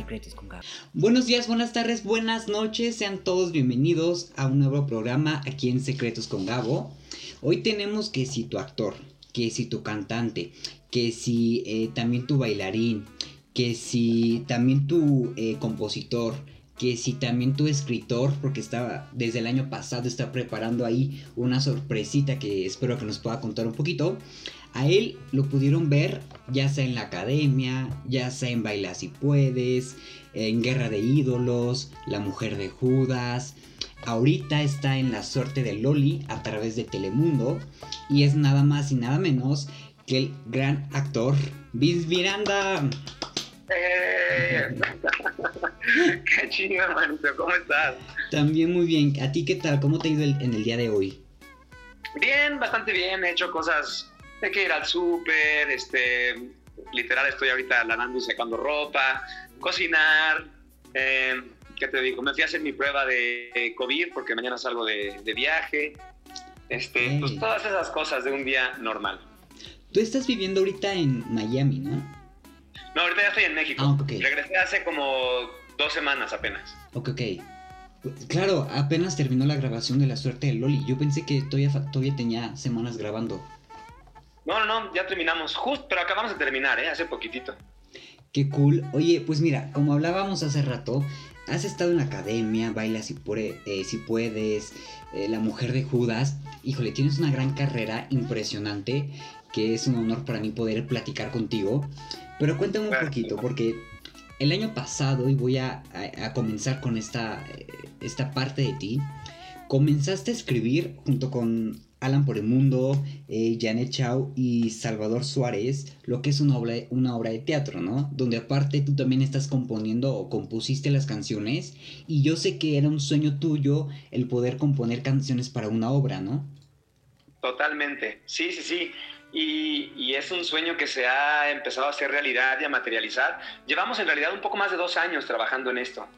Secretos con Gabo. Buenos días, buenas tardes, buenas noches, sean todos bienvenidos a un nuevo programa aquí en Secretos con Gabo. Hoy tenemos que si tu actor, que si tu cantante, que si eh, también tu bailarín, que si también tu eh, compositor, que si también tu escritor, porque estaba desde el año pasado está preparando ahí una sorpresita que espero que nos pueda contar un poquito. A él lo pudieron ver ya sea en la academia, ya sea en Baila si puedes, en Guerra de Ídolos, La Mujer de Judas. Ahorita está en La Suerte de Loli a través de Telemundo y es nada más y nada menos que el gran actor Vince Miranda. ¡Eh! ¡Qué chido! ¿Cómo estás? También muy bien. ¿A ti qué tal? ¿Cómo te ha ido el- en el día de hoy? Bien, bastante bien. He hecho cosas. Hay que ir al súper, este. Literal, estoy ahorita lavando y sacando ropa, cocinar. eh, ¿Qué te digo? Me fui a hacer mi prueba de eh, COVID porque mañana salgo de, de viaje. Este, pues todas esas cosas de un día normal. Tú estás viviendo ahorita en Miami, ¿no? No, ahorita ya estoy en México. Ah, ok. Regresé hace como dos semanas apenas. Ok, ok. Claro, apenas terminó la grabación de La Suerte de Loli. Yo pensé que todavía, todavía tenía semanas grabando. No, no, no, ya terminamos. Justo, pero acabamos de terminar, ¿eh? Hace poquitito. Qué cool. Oye, pues mira, como hablábamos hace rato, has estado en la academia, baila si, eh, si puedes, eh, La Mujer de Judas. Híjole, tienes una gran carrera impresionante, que es un honor para mí poder platicar contigo. Pero cuéntame un poquito, porque el año pasado, y voy a, a- a comenzar con esta, eh, esta parte de ti, comenzaste a escribir junto con Alan por el Mundo, eh, Janet Chau y Salvador Suárez, lo que es una obra, una obra de teatro, ¿no? Donde aparte tú también estás componiendo o compusiste las canciones y yo sé que era un sueño tuyo el poder componer canciones para una obra, ¿no? Totalmente, sí, sí, sí. Y, y es un sueño que se ha empezado a hacer realidad y a materializar. Llevamos en realidad un poco más de dos años trabajando en esto.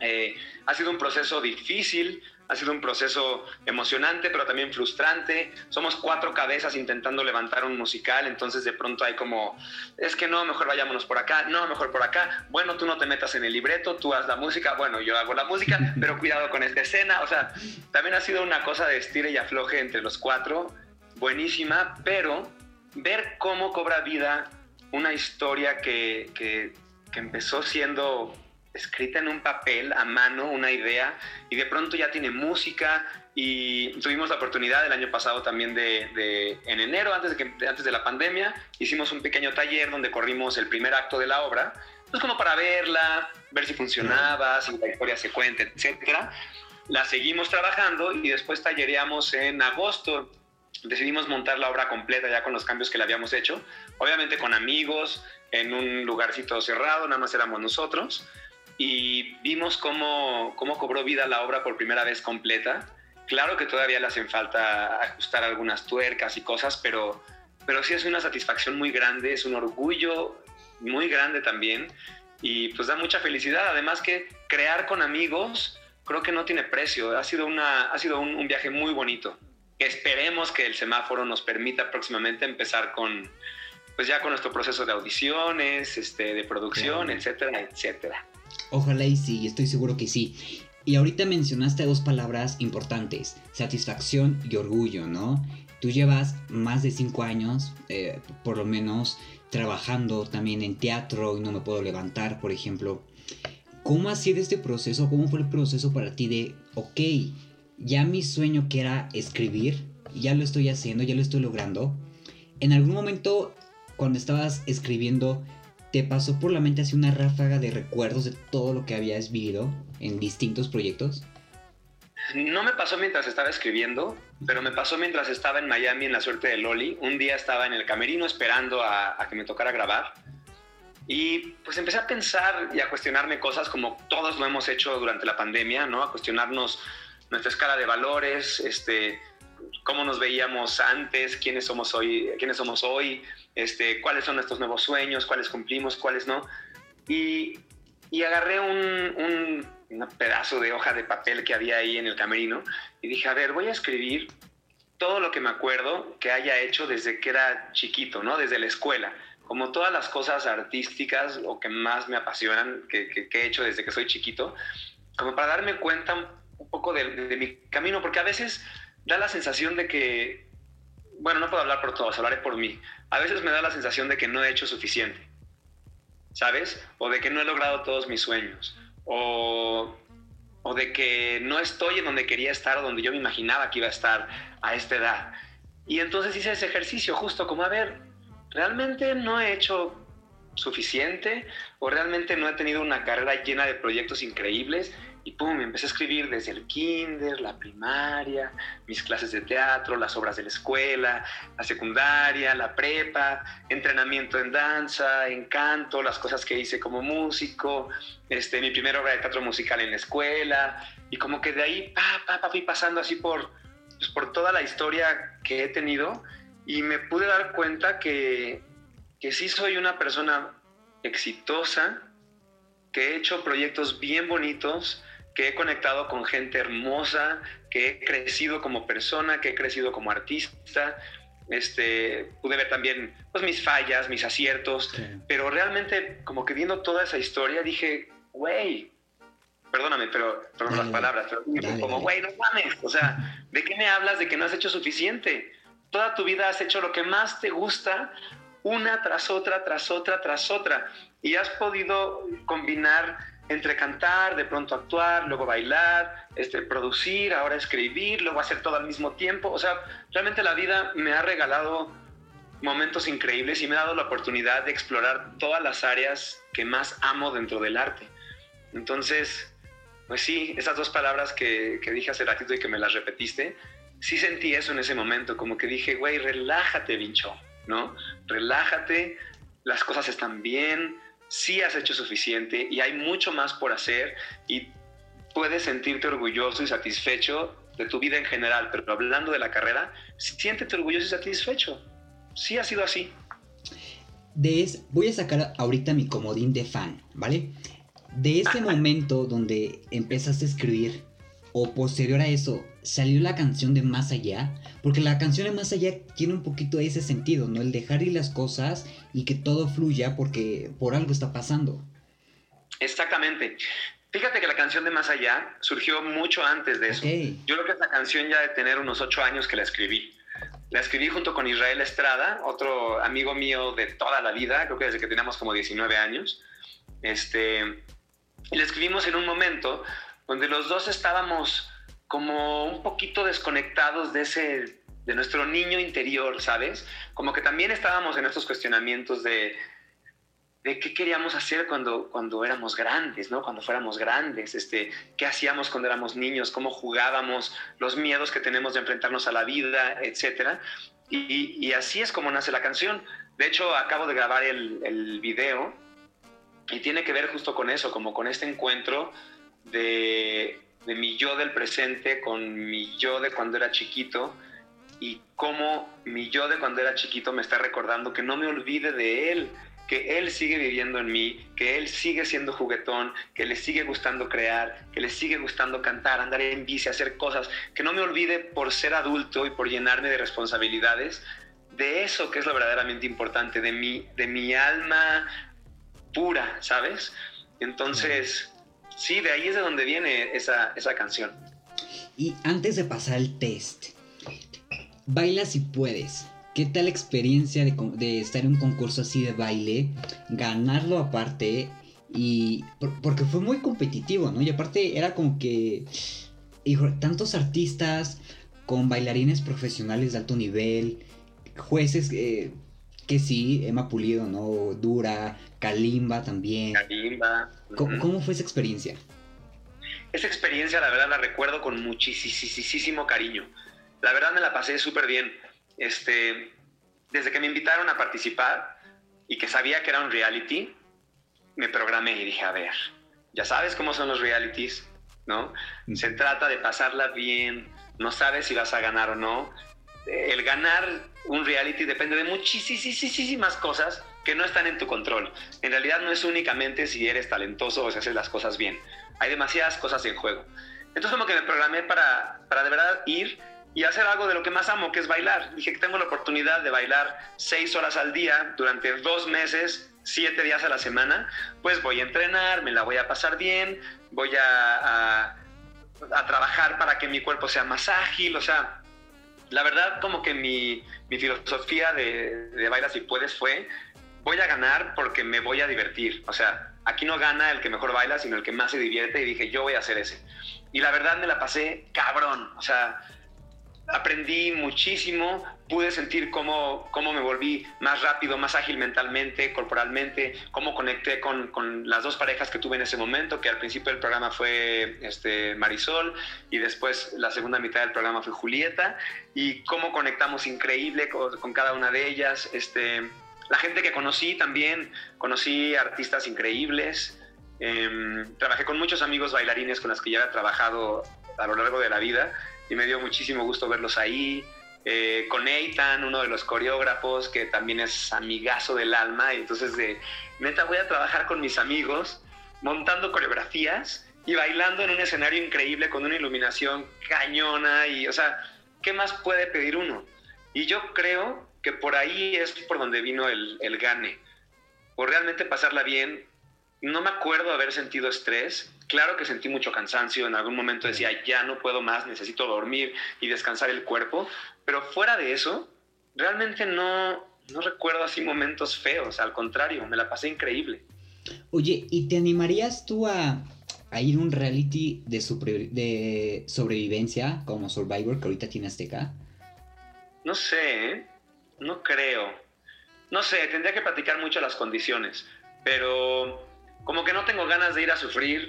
Eh, ha sido un proceso difícil, ha sido un proceso emocionante, pero también frustrante. Somos cuatro cabezas intentando levantar un musical, entonces de pronto hay como, es que no, mejor vayámonos por acá, no, mejor por acá. Bueno, tú no te metas en el libreto, tú haz la música, bueno, yo hago la música, pero cuidado con esta escena. O sea, también ha sido una cosa de estire y afloje entre los cuatro, buenísima, pero ver cómo cobra vida una historia que, que, que empezó siendo escrita en un papel a mano, una idea, y de pronto ya tiene música, y tuvimos la oportunidad el año pasado también de, de- en enero, antes de, que, antes de la pandemia, hicimos un pequeño taller donde corrimos el primer acto de la obra, pues como para verla, ver si funcionaba, si la historia se cuenta, etcétera. La seguimos trabajando y después tallereamos en agosto. Decidimos montar la obra completa ya con los cambios que le habíamos hecho, obviamente con amigos, en un lugarcito cerrado, nada más éramos nosotros y vimos cómo, cómo cobró vida la obra por primera vez completa. Claro que todavía le hacen falta ajustar algunas tuercas y cosas, pero, pero sí es una satisfacción muy grande, es un orgullo muy grande también y pues da mucha felicidad. Además que crear con amigos creo que no tiene precio, ha sido, una, ha sido un, un viaje muy bonito. Esperemos que el semáforo nos permita próximamente empezar con, pues ya con nuestro proceso de audiciones, este, de producción, Claro. etcétera, etcétera. Ojalá y sí, estoy seguro que sí. Y ahorita mencionaste dos palabras importantes, satisfacción y orgullo, ¿no? Tú llevas más de cinco años, eh, por lo menos, trabajando también en teatro y no me puedo levantar, por ejemplo. ¿Cómo ha sido este proceso? ¿Cómo fue el proceso para ti de, ok, ya mi sueño que era escribir, ya lo estoy haciendo, ya lo estoy logrando? En algún momento, cuando estabas escribiendo, ¿te pasó por la mente así una ráfaga de recuerdos de todo lo que habías vivido en distintos proyectos? No me pasó mientras estaba escribiendo, pero me pasó mientras estaba en Miami en la suerte de Loli. Un día estaba en el camerino esperando a, a que me tocara grabar y pues empecé a pensar y a cuestionarme cosas como todos lo hemos hecho durante la pandemia, ¿no? A cuestionarnos nuestra escala de valores, este, cómo nos veíamos antes, quiénes somos hoy, quiénes somos hoy, este, cuáles son nuestros nuevos sueños, cuáles cumplimos, cuáles no. Y, y agarré un, un, un pedazo de hoja de papel que había ahí en el camerino y dije, a ver, voy a escribir todo lo que me acuerdo que haya hecho desde que era chiquito, ¿no? Desde la escuela. como todas las cosas artísticas o que más me apasionan, que, que, he hecho desde que soy chiquito, como para darme cuenta un poco de, de, mi camino, porque a veces da la sensación de que, bueno, no puedo hablar por todos, hablaré por mí, a veces me da la sensación de que no he hecho suficiente, ¿sabes? O de que no he logrado todos mis sueños, o, o de que no estoy en donde quería estar o donde yo me imaginaba que iba a estar a esta edad. Y entonces hice ese ejercicio justo como, a ver, realmente no he hecho suficiente o realmente no he tenido una carrera llena de proyectos increíbles y pum, empecé a escribir desde el kinder, la primaria, mis clases de teatro, las obras de la escuela, la secundaria, la prepa, entrenamiento en danza, en canto, las cosas que hice como músico, este, mi primera obra de teatro musical en la escuela, y como que de ahí pa, pa, fui pasando así por, pues, por toda la historia que he tenido y me pude dar cuenta que, que sí soy una persona exitosa, que he hecho proyectos bien bonitos, que he conectado con gente hermosa, que he crecido como persona, que he crecido como artista. Este, pude ver también pues, mis fallas, mis aciertos, pero realmente como que viendo toda esa historia dije, güey, perdóname, pero, por las palabras, pero como, güey, no mames, o sea, ¿de qué me hablas de que no has hecho suficiente? Toda tu vida has hecho lo que más te gusta, una tras otra, tras otra, tras otra, y has podido combinar entre cantar, de pronto actuar, luego bailar, este, producir, ahora escribir, luego hacer todo al mismo tiempo. O sea, realmente la vida me ha regalado momentos increíbles y me ha dado la oportunidad de explorar todas las áreas que más amo dentro del arte. Entonces, pues sí, esas dos palabras que, que dije hace ratito y que me las repetiste, sí sentí eso en ese momento, como que dije, güey, relájate, Vincho, ¿no? Relájate, las cosas están bien, sí has hecho suficiente y hay mucho más por hacer y puedes sentirte orgulloso y satisfecho de tu vida en general, pero hablando de la carrera, siéntete orgulloso y satisfecho. Sí ha sido así. De voy a sacar ahorita mi comodín de fan, ¿vale? De ese momento donde empezaste a escribir, o posterior a eso, salió la canción de Más Allá, porque la canción de Más Allá tiene un poquito ese sentido, ¿no? El dejar ir las cosas y que todo fluya porque por algo está pasando. Exactamente. Fíjate que la canción de Más Allá surgió mucho antes de eso. Yo creo que esta canción ya de tener unos ocho años que la escribí. La escribí junto con Israel Estrada, otro amigo mío de toda la vida, creo que desde que teníamos como 19 años. Este, y la escribimos en un momento donde los dos estábamos como un poquito desconectados de ese de nuestro niño interior, ¿sabes? Como que también estábamos en estos cuestionamientos de, de qué queríamos hacer cuando, cuando éramos grandes, ¿no? Cuando fuéramos grandes, este, qué hacíamos cuando éramos niños, cómo jugábamos, los miedos que tenemos de enfrentarnos a la vida, etc. Y, y así es como nace la canción. De hecho, acabo de grabar el, el video y tiene que ver justo con eso, como con este encuentro de, de mi yo del presente con mi yo de cuando era chiquito y cómo mi yo de cuando era chiquito me está recordando que no me olvide de él, que él sigue viviendo en mí, que él sigue siendo juguetón, que le sigue gustando crear, que le sigue gustando cantar, andar en bici, hacer cosas, que no me olvide por ser adulto y por llenarme de responsabilidades, de eso que es lo verdaderamente importante, de mi, de mi alma pura, ¿sabes? Entonces, Sí, de ahí es de donde viene esa, canción. Y antes de pasar el test, baila si puedes. ¿Qué tal experiencia de, estar en un concurso así de baile? Ganarlo aparte. Y. porque fue muy competitivo, ¿no? Y aparte era como que. Hijo, tantos artistas con bailarines profesionales de alto nivel, jueces eh, que sí, Emma Pulido, ¿no? Dura, Kalimba también. Kalimba. ¿Cómo, fue esa experiencia? Esa experiencia, la verdad, la recuerdo con muchísimo cariño. La verdad, me la pasé súper bien. Este, desde que me invitaron a participar y que sabía que era un reality, me programé y dije, a ver, ya sabes cómo son los realities, ¿no? Se trata de pasarla bien, no sabes si vas a ganar o no. El ganar un reality depende de muchísimas cosas que no están en tu control. En realidad no es únicamente si eres talentoso o si haces las cosas bien. Hay demasiadas cosas en juego. Entonces como que me programé para, para de verdad ir y hacer algo de lo que más amo, que es bailar. Dije que tengo la oportunidad de bailar seis horas al día durante dos meses, siete días a la semana, pues voy a entrenar, me la voy a pasar bien, voy a, a, trabajar para que mi cuerpo sea más ágil, o sea, la verdad como que mi, mi filosofía de, de Baila si puedes fue, voy a ganar porque me voy a divertir, o sea, aquí no gana el que mejor baila, sino el que más se divierte y dije, yo voy a hacer ese. Y la verdad me la pasé cabrón, o sea, aprendí muchísimo, pude sentir cómo, cómo me volví más rápido, más ágil mentalmente, corporalmente, cómo conecté con, con, las dos parejas que tuve en ese momento, que al principio del programa fue este, Marisol y después la segunda mitad del programa fue Julieta, y cómo conectamos increíble con, con cada una de ellas. Este, la gente que conocí también, conocí artistas increíbles, eh, trabajé con muchos amigos bailarines con los que ya he trabajado a lo largo de la vida y me dio muchísimo gusto verlos ahí. Eh, con Eitan, uno de los coreógrafos, que también es amigazo del alma, y entonces de, neta, voy a trabajar con mis amigos, montando coreografías y bailando en un escenario increíble con una iluminación cañona, y, o sea, ¿qué más puede pedir uno? Y yo creo que por ahí es por donde vino el, el gane, por realmente pasarla bien. No me acuerdo haber sentido estrés, Claro que sentí mucho cansancio, en algún momento decía, ya no puedo más, necesito dormir y descansar el cuerpo, pero fuera de eso, realmente no, no recuerdo así momentos feos, al contrario, me la pasé increíble. Oye, ¿y te animarías tú a, a ir a un reality de, de sobrevivencia como Survivor que ahorita tiene Azteca? No sé, ¿eh? no creo. No sé, tendría que platicar mucho las condiciones, pero como que no tengo ganas de ir a sufrir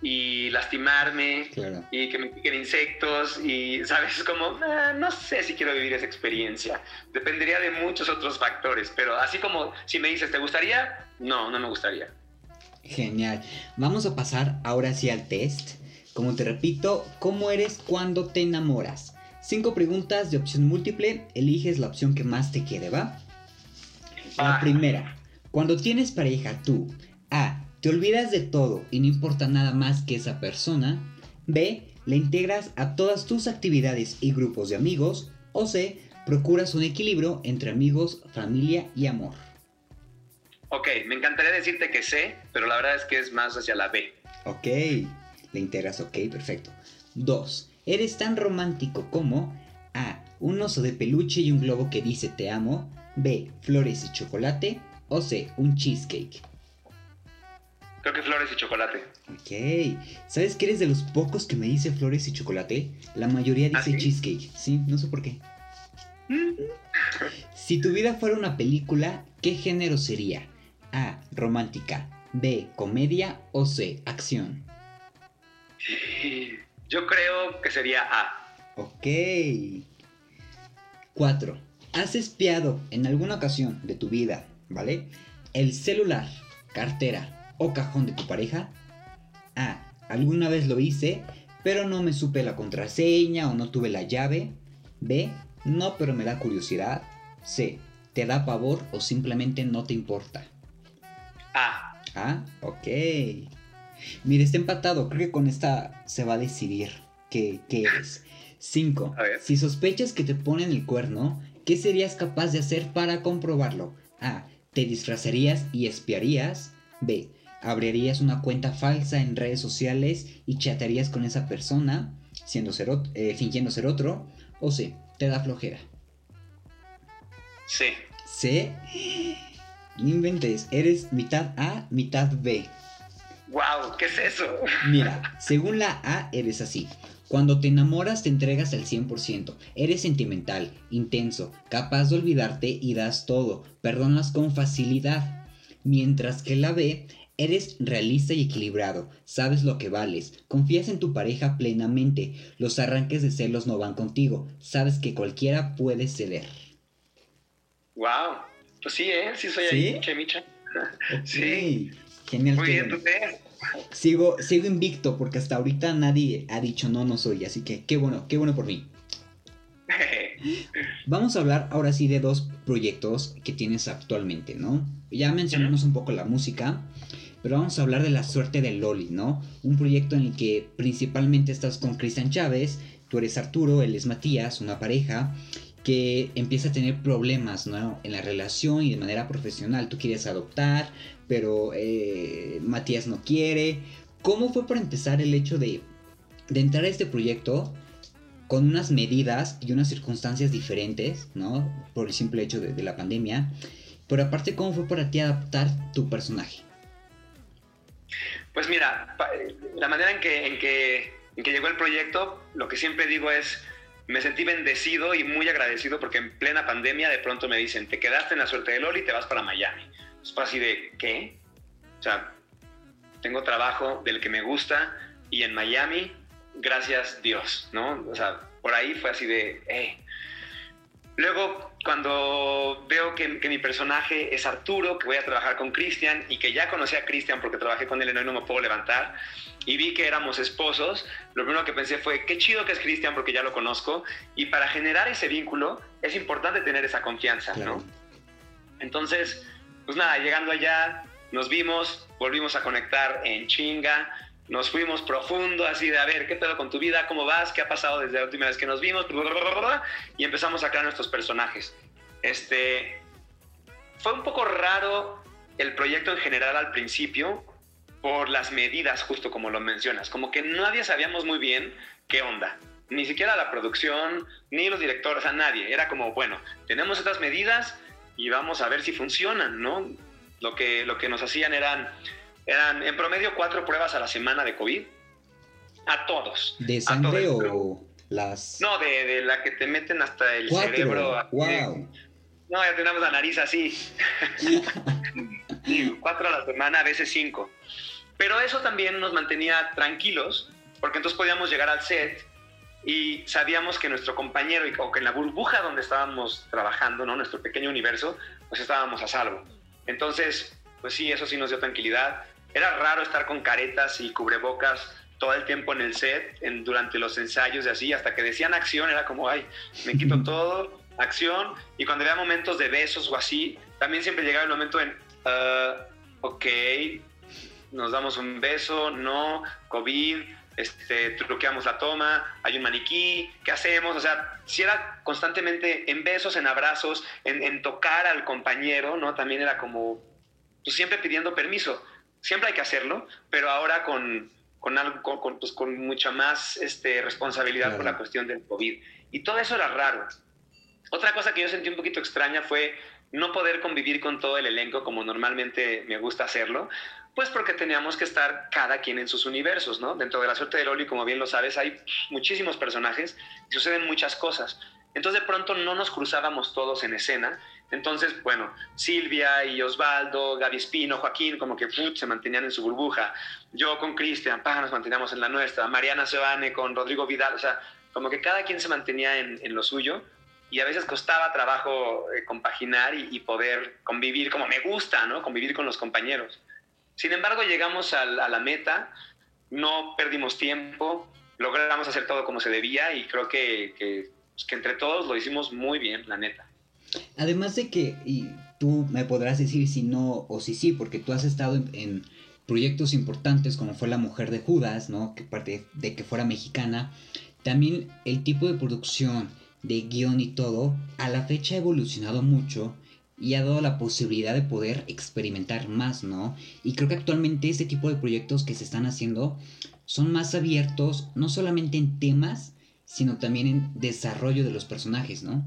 y lastimarme y que me piquen insectos y, ¿sabes? Como, ah, no sé si quiero vivir esa experiencia. Dependería de muchos otros factores, pero así como si me dices, ¿te gustaría? No, no me gustaría. Genial. Vamos a pasar ahora sí al test. Como te repito, ¿cómo eres cuando te enamoras? Cinco preguntas de opción múltiple, eliges la opción que más te quede, ¿va? La primera, cuando tienes pareja, tú, A. Te olvidas de todo y no importa nada más que esa persona. B. Le integras a todas tus actividades y grupos de amigos. O C. Procuras un equilibrio entre amigos, familia y amor. Ok, me encantaría decirte que C, pero la verdad es que es más hacia la B. Ok, le integras, ok, perfecto. 2. Eres tan romántico como A. Un oso de peluche y un globo que dice te amo. B. Flores y chocolate. O C. Un cheesecake. Creo que flores y chocolate. Ok. ¿Sabes que eres de los pocos que me dice flores y chocolate? La mayoría dice ¿Ah, cheesecake. Sí, no sé por qué. Mm. si tu vida fuera una película, ¿qué género sería? A. Romántica. B. Comedia. O C. Acción. Yo creo que sería A. Ok. 4. ¿Has espiado en alguna ocasión de tu vida, ¿vale? El celular, cartera, o cajón de tu pareja? A. Alguna vez lo hice, pero no me supe la contraseña o no tuve la llave. B. No, pero me da curiosidad. C. Te da pavor o simplemente no te importa. A. Ah, ok. Mire, está empatado. Creo que con esta se va a decidir qué, qué eres. 5. Si sospechas que te ponen el cuerno, ¿qué serías capaz de hacer para comprobarlo? A. Te disfrazarías y espiarías. B abrirías una cuenta falsa en redes sociales y chatearías con esa persona siendo ser eh, fingiendo ser otro, o C, te da flojera. Sí. C. No inventes, eres mitad A, mitad B. Wow, ¿qué es eso? Mira, según la A eres así. Cuando te enamoras te entregas al 100%. Eres sentimental, intenso, capaz de olvidarte y das todo. Perdonas con facilidad. Mientras que la B Eres realista y equilibrado, sabes lo que vales, confías en tu pareja plenamente, los arranques de celos no van contigo, sabes que cualquiera puede ceder. Wow, pues sí, ¿eh? Sí soy ahí, micha, micha. Sí. Genial. Muy bien, ¿tú Sigo, sigo invicto porque hasta ahorita nadie ha dicho no, no soy, así que qué bueno, qué bueno por mí. Vamos a hablar ahora sí de dos proyectos que tienes actualmente, ¿no? Ya mencionamos un poco la música, pero vamos a hablar de la suerte de Loli, ¿no? Un proyecto en el que principalmente estás con Cristian Chávez, tú eres Arturo, él es Matías, una pareja que empieza a tener problemas ¿no? en la relación y de manera profesional. Tú quieres adoptar, pero eh, Matías no quiere. ¿Cómo fue para empezar el hecho de, de entrar a este proyecto con unas medidas y unas circunstancias diferentes, ¿no? Por el simple hecho de, la pandemia. Pero aparte, ¿cómo fue para ti adaptar tu personaje? Pues mira, la manera en que, en, que, llegó el proyecto, lo que siempre digo es, me sentí bendecido y muy agradecido porque en plena pandemia de pronto me dicen, te quedaste en la suerte de Loli y te vas para Miami. Es fue así de, ¿qué? O sea, tengo trabajo del que me gusta y en Miami, gracias Dios, ¿no? O sea, por ahí fue así de, hey. Luego, cuando veo que, mi personaje es Arturo, que voy a trabajar con Cristian y que ya conocí a Cristian porque trabajé con él en Hoy No Me Puedo Levantar, y vi que éramos esposos, lo primero que pensé fue, qué chido que es Cristian porque ya lo conozco, y para generar ese vínculo es importante tener esa confianza, ¿no? Entonces, pues nada, llegando allá, nos vimos, volvimos a conectar en chinga, nos fuimos profundo, así de a ver, ¿qué pedo con tu vida? ¿Cómo vas? ¿Qué ha pasado desde la última vez que nos vimos? Y empezamos a crear nuestros personajes. Este, fue un poco raro el proyecto en general al principio por las medidas, justo como lo mencionas. Como que nadie sabíamos muy bien qué onda. Ni siquiera la producción, ni los directores, a nadie. Era como, bueno, tenemos estas medidas y vamos a ver si funcionan, ¿no? Lo que, lo que nos hacían eran eran en promedio cuatro pruebas a la semana de COVID. A todos. ¿De sangre o las.? No, de, la que te meten hasta el cerebro. ¡Wow! No, ya tenemos la nariz así. cuatro a la semana, a veces cinco. Pero eso también nos mantenía tranquilos, porque entonces podíamos llegar al set y sabíamos que nuestro compañero, o que en la burbuja donde estábamos trabajando, ¿no? nuestro pequeño universo, pues estábamos a salvo. Entonces, pues sí, eso sí nos dio tranquilidad. Era raro estar con caretas y cubrebocas todo el tiempo en el set, en, durante los ensayos y así, hasta que decían acción, era como, ay, me quito todo, acción, y cuando había momentos de besos o así, también siempre llegaba el momento en, uh, ok, nos damos un beso, no, COVID, este, truqueamos la toma, hay un maniquí, ¿qué hacemos? O sea, si era constantemente en besos, en abrazos, en, en tocar al compañero, ¿no? También era como, pues siempre pidiendo permiso siempre hay que hacerlo, pero ahora con, con, algo, con, pues, con mucha más este, responsabilidad por la cuestión del COVID. Y todo eso era raro. Otra cosa que yo sentí un poquito extraña fue no poder convivir con todo el elenco como normalmente me gusta hacerlo, pues porque teníamos que estar cada quien en sus universos, ¿no? Dentro de la suerte de Loli, como bien lo sabes, hay muchísimos personajes y suceden muchas cosas. Entonces de pronto no nos cruzábamos todos en escena entonces, bueno, Silvia y Osvaldo, Gaby Espino, Joaquín, como que se mantenían en su burbuja. Yo con Cristian, nos manteníamos en la nuestra. Mariana Sebane con Rodrigo Vidal, o sea, como que cada quien se mantenía en, lo suyo y a veces costaba trabajo eh, compaginar y, poder convivir como me gusta, ¿no? Convivir con los compañeros. Sin embargo, llegamos a, la meta, no perdimos tiempo, logramos hacer todo como se debía y creo que, que, pues, entre todos lo hicimos muy bien, la neta. Además de que, y tú me podrás decir si no o si sí, porque tú has estado en, proyectos importantes como fue La Mujer de Judas, ¿no? Que parte de que fuera mexicana. También el tipo de producción, de guion y todo, a la fecha ha evolucionado mucho y ha dado la posibilidad de poder experimentar más, ¿no? Y creo que actualmente este tipo de proyectos que se están haciendo son más abiertos, no solamente en temas, sino también en desarrollo de los personajes, ¿no?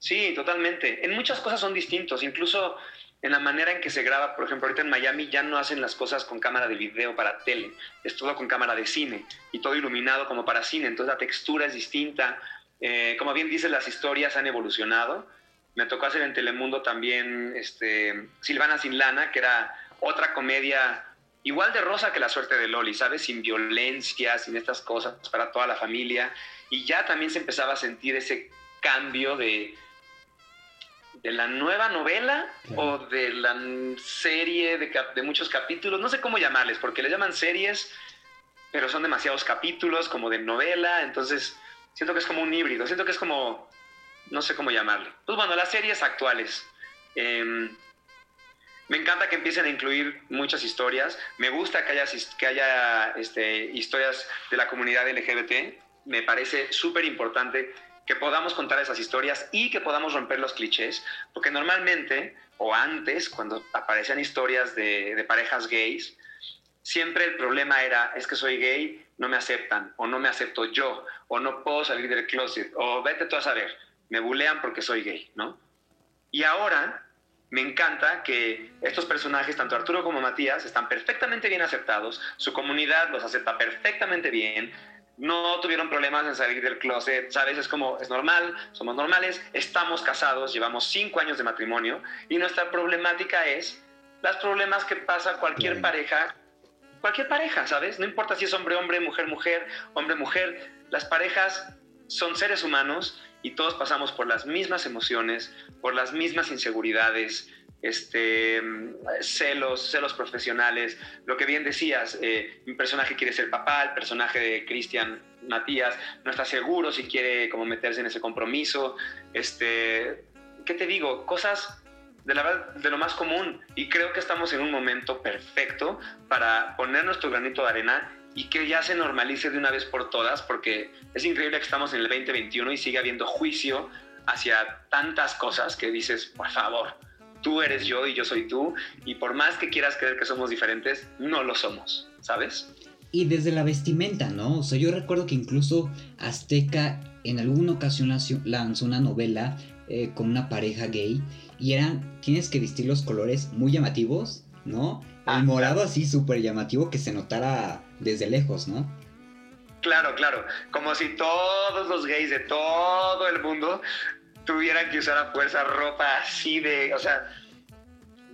Sí, totalmente. En muchas cosas son distintos, incluso en la manera en que se graba, por ejemplo, ahorita en Miami ya no hacen las cosas con cámara de video para tele, es todo con cámara de cine y todo iluminado como para cine, entonces la textura es distinta. Eh, como bien dices, las historias han evolucionado. Me tocó hacer en Telemundo también este, Silvana sin lana, que era otra comedia igual de rosa que La suerte de Loli, ¿sabes? Sin violencia, sin estas cosas para toda la familia. Y ya también se empezaba a sentir ese cambio de, de la nueva novela o de la serie de, muchos capítulos, no sé cómo llamarles, porque le llaman series, pero son demasiados capítulos como de novela, entonces siento que es como un híbrido, siento que es como, no sé cómo llamarle. Pues bueno, las series actuales. Em, me encanta que empiecen a incluir muchas historias, me gusta que haya, que haya este, historias de la comunidad LGBT me parece súper importante que podamos contar esas historias y que podamos romper los clichés, porque normalmente, o antes, cuando aparecían historias de, parejas gays, siempre el problema era, es que soy gay, no me aceptan, o no me acepto yo, o no puedo salir del closet, o vete tú a saber, me bulean porque soy gay, ¿no? Y ahora me encanta que estos personajes, tanto Arturo como Matías, están perfectamente bien aceptados, su comunidad los acepta perfectamente bien, no tuvieron problemas en salir del closet, ¿sabes? Es como, es normal, somos normales, estamos casados, llevamos cinco años de matrimonio y nuestra problemática es las problemas que pasa cualquier pareja, cualquier pareja, ¿sabes? No importa si es hombre, hombre, mujer, mujer, hombre, mujer, las parejas son seres humanos y todos pasamos por las mismas emociones, por las mismas inseguridades, este, celos, celos profesionales, lo que bien decías, eh, un personaje quiere ser papá, el personaje de Cristian Matías no está seguro si quiere como meterse en ese compromiso, este, ¿qué te digo? Cosas de lo más común y creo que estamos en un momento perfecto para poner nuestro granito de arena y que ya se normalice de una vez por todas, porque es increíble que estamos en el 2021 y sigue habiendo juicio hacia tantas cosas que dices, por favor, tú eres yo y yo soy tú, y por más que quieras creer que somos diferentes, no lo somos, ¿sabes? Y desde la vestimenta, ¿no? O sea, yo recuerdo que incluso Azteca en alguna ocasión lanzó una novela eh, con una pareja gay y eran, tienes que vestir los colores muy llamativos, ¿no? El ah, morado así súper llamativo que se notara desde lejos, ¿no? Claro, claro. Como si todos los gays de todo el mundo tuvieran que usar a fuerza ropa así de, o sea,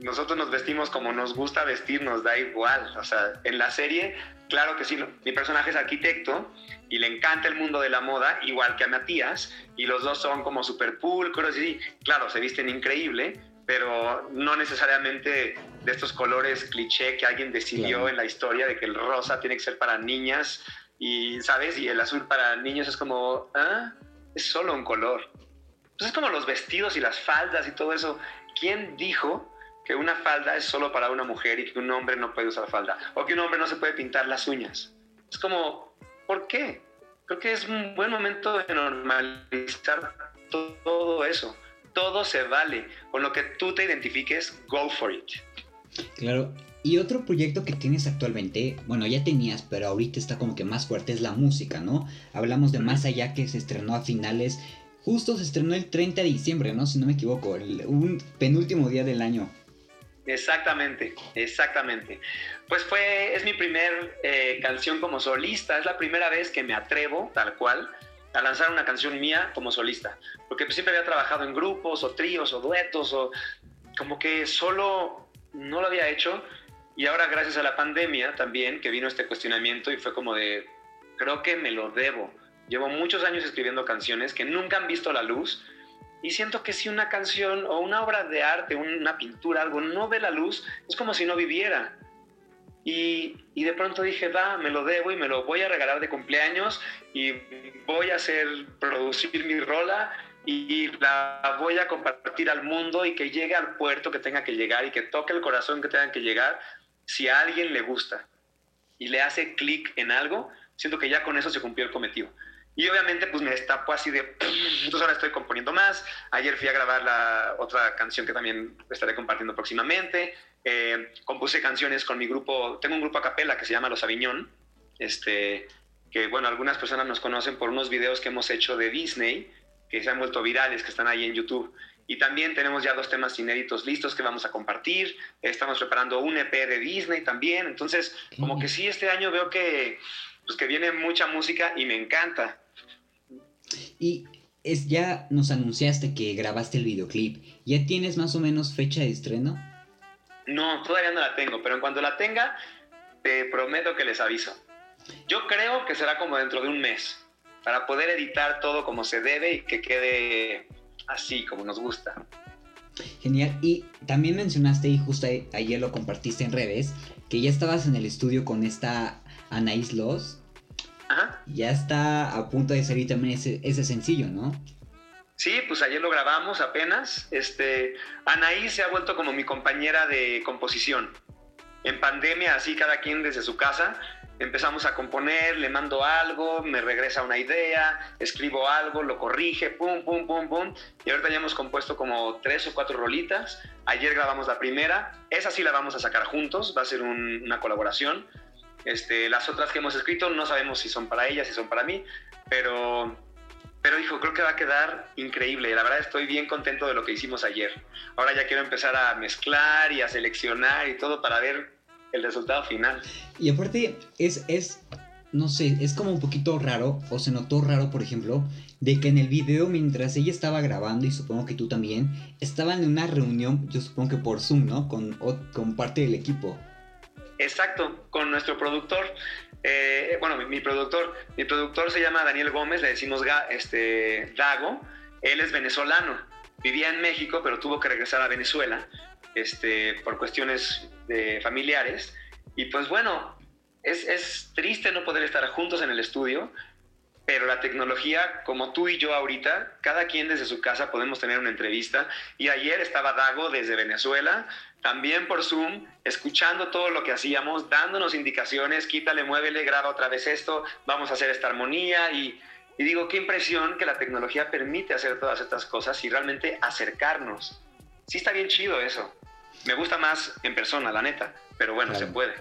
nosotros nos vestimos como nos gusta vestir, nos da igual. O sea, en la serie, claro que sí, mi personaje es arquitecto y le encanta el mundo de la moda, igual que a Matías, y los dos son como súper pulcros y claro, se visten increíble, pero no necesariamente de estos colores cliché que alguien decidió en la historia de que el rosa tiene que ser para niñas y, ¿sabes? Y el azul para niños es como, ah, es solo un color. Pues es como los vestidos y las faldas y todo eso. ¿Quién dijo que una falda es solo para una mujer y que un hombre no puede usar falda? O que un hombre no se puede pintar las uñas. Es como, ¿por qué? Creo que es un buen momento de normalizar todo eso. Todo se vale. Con lo que tú te identifiques, go for it. Claro. Y otro proyecto que tienes actualmente, bueno, ya tenías, pero ahorita está como que más fuerte, es la música, ¿no? Hablamos de Más Allá que se estrenó a finales Justo se estrenó el 30 de diciembre, ¿no? Si no me equivoco, un penúltimo día del año. Exactamente, exactamente. Pues fue, es mi primer eh, canción como solista, es la primera vez que me atrevo, tal cual, a lanzar una canción mía como solista. Porque pues, siempre había trabajado en grupos o tríos o duetos o como que solo no lo había hecho. Y ahora gracias a la pandemia también, que vino este cuestionamiento y fue como de, creo que me lo debo Llevo muchos años escribiendo canciones que nunca han visto la luz y siento que si una canción o una obra de arte, una pintura, algo no ve la luz, es como si no viviera. Y, y, de pronto dije, va, me lo debo y me lo voy a regalar de cumpleaños y voy a hacer, producir mi rola y la voy a compartir al mundo y que llegue al puerto que tenga que llegar y que toque el corazón que tenga que llegar si a alguien le gusta y le hace clic en algo, siento que ya con eso se cumplió el cometido. Y obviamente pues me destapo así de, entonces ahora estoy componiendo más. Ayer fui a grabar la otra canción que también estaré compartiendo próximamente. Eh, compuse canciones con mi grupo, tengo un grupo a capela que se llama Los Aviñón, este, que bueno, algunas personas nos conocen por unos videos que hemos hecho de Disney, que se han vuelto virales, que están ahí en YouTube. Y también tenemos ya dos temas inéditos listos que vamos a compartir. Estamos preparando un EP de Disney también. Entonces, como que sí, este año veo que, pues, que viene mucha música y me encanta. Y es, ya nos anunciaste que grabaste el videoclip. ¿Ya tienes más o menos fecha de estreno? No, todavía no la tengo, pero en cuanto la tenga, te prometo que les aviso. Yo creo que será como dentro de un mes, para poder editar todo como se debe y que quede así como nos gusta. Genial. Y también mencionaste, y justo ayer lo compartiste en redes, que ya estabas en el estudio con esta Anaís Los ya está a punto de salir también ese, sencillo, ¿no? Sí, pues ayer lo grabamos apenas. Este, Anaí se ha vuelto como mi compañera de composición. En pandemia, así cada quien desde su casa, empezamos a componer, le mando algo, me regresa una idea, escribo algo, lo corrige, pum, pum, pum, pum. Y ahorita ya hemos compuesto como tres o cuatro rolitas. Ayer grabamos la primera, esa sí la vamos a sacar juntos, va a ser una colaboración. Este, las otras que hemos escrito no sabemos si son para ella, si son para mí, pero, pero hijo, creo que va a quedar increíble. La verdad estoy bien contento de lo que hicimos ayer. Ahora ya quiero empezar a mezclar y a seleccionar y todo para ver el resultado final. Y aparte, es, es, no sé, es como un poquito raro, o se notó raro, por ejemplo, de que en el video, mientras ella estaba grabando, y supongo que tú también, estaban en una reunión, yo supongo que por Zoom, ¿no? Con, con parte del equipo. Exacto, con nuestro productor. Eh, bueno, mi, productor, mi productor se llama Daniel Gómez, le decimos este, Dago. Él es venezolano, vivía en México, pero tuvo que regresar a Venezuela este, por cuestiones de familiares. Y pues bueno, es, es triste no poder estar juntos en el estudio, pero la tecnología, como tú y yo ahorita, cada quien desde su casa podemos tener una entrevista. Y ayer estaba Dago desde Venezuela, también por Zoom, escuchando todo lo que hacíamos, dándonos indicaciones, quítale, muévele, graba otra vez esto, vamos a hacer esta armonía. Y, y digo, qué impresión que la tecnología permite hacer todas estas cosas y realmente acercarnos. Sí está bien chido eso. Me gusta más en persona, la neta, pero bueno, se puede.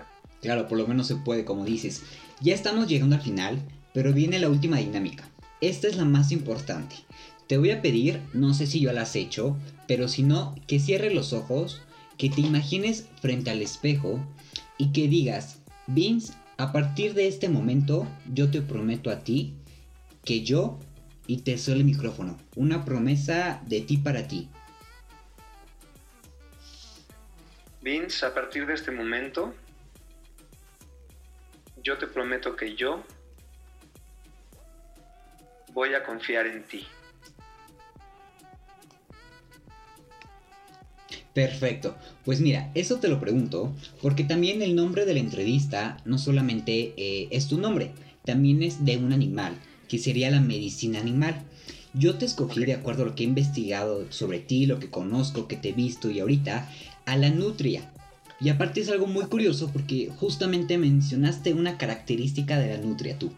Claro, por lo menos se puede, como dices. Ya estamos llegando al final, pero viene la última dinámica. Esta es la más importante. Te voy a pedir, no sé si yo la has hecho, pero si no, que cierres los ojos, que te imagines frente al espejo y que digas, Vince, a partir de este momento yo te prometo a ti que yo y te soy el micrófono. Una promesa de ti para ti. Vince, a partir de este momento yo te prometo que yo voy a confiar en ti. Perfecto. Pues mira, eso te lo pregunto porque también el nombre de la entrevista no solamente eh, es tu nombre, también es de un animal, que sería la medicina animal. Yo te escogí de acuerdo a lo que he investigado sobre ti, lo que conozco, que te he visto y ahorita, a la nutria. Y aparte es algo muy curioso porque justamente mencionaste una característica de la nutria tú.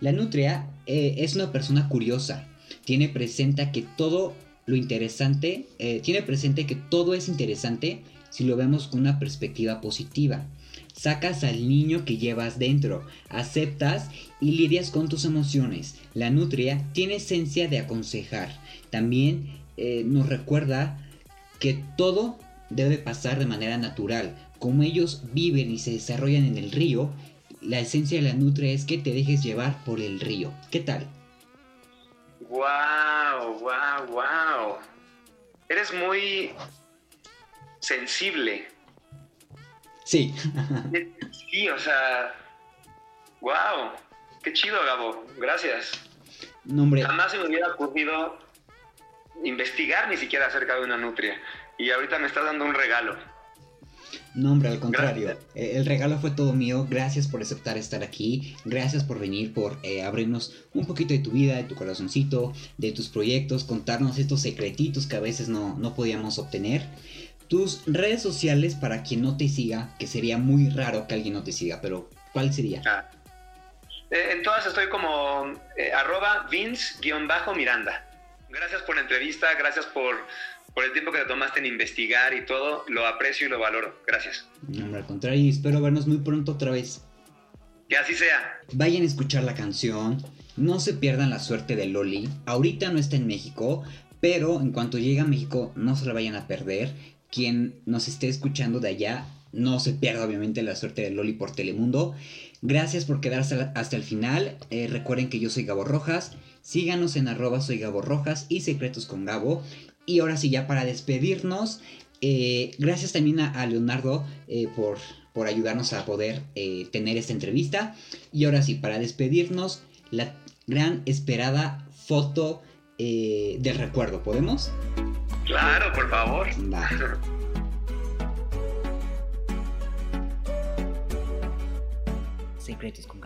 La nutria eh, es una persona curiosa. Tiene presente que todo lo interesante, eh, tiene presente que todo es interesante si lo vemos con una perspectiva positiva. Sacas al niño que llevas dentro, aceptas y lidias con tus emociones. La nutria tiene esencia de aconsejar. También eh, nos recuerda que todo debe pasar de manera natural. Como ellos viven y se desarrollan en el río, la esencia de la nutria es que te dejes llevar por el río. ¿Qué tal? ¡Wow! ¡Wow! ¡Wow! Eres muy sensible. Sí. sí, o sea. ¡Wow! ¡Qué chido, Gabo! Gracias. Nombre. Jamás se me hubiera ocurrido investigar ni siquiera acerca de una nutria. Y ahorita me estás dando un regalo. No, hombre, al contrario. Eh, el regalo fue todo mío. Gracias por aceptar estar aquí. Gracias por venir, por eh, abrirnos un poquito de tu vida, de tu corazoncito, de tus proyectos, contarnos estos secretitos que a veces no, podíamos obtener. Tus redes sociales para quien no te siga, que sería muy raro que alguien no te siga, pero ¿cuál sería? Ah. Eh, en todas estoy como arroba Vince-Miranda. Gracias por la entrevista, gracias por por el tiempo que te tomaste en investigar y todo, lo aprecio y lo valoro. Gracias. No, al contrario, y espero vernos muy pronto otra vez. Que así sea. Vayan a escuchar la canción. No se pierdan la suerte de Loli. Ahorita no está en México, pero en cuanto llegue a México no se la vayan a perder. Quien nos esté escuchando de allá, no se pierda obviamente la suerte de Loli por Telemundo. Gracias por quedarse hasta el final. Eh, recuerden que yo soy Gabo Rojas. Síganos en arroba soy Gabo Rojas y Secretos con Gabo. Y ahora sí, ya para despedirnos, eh, gracias también a, Leonardo eh, por, por, ayudarnos a poder eh, tener esta entrevista. Y ahora sí, para despedirnos, la gran esperada foto del recuerdo, ¿podemos? Claro, por favor. Secretos con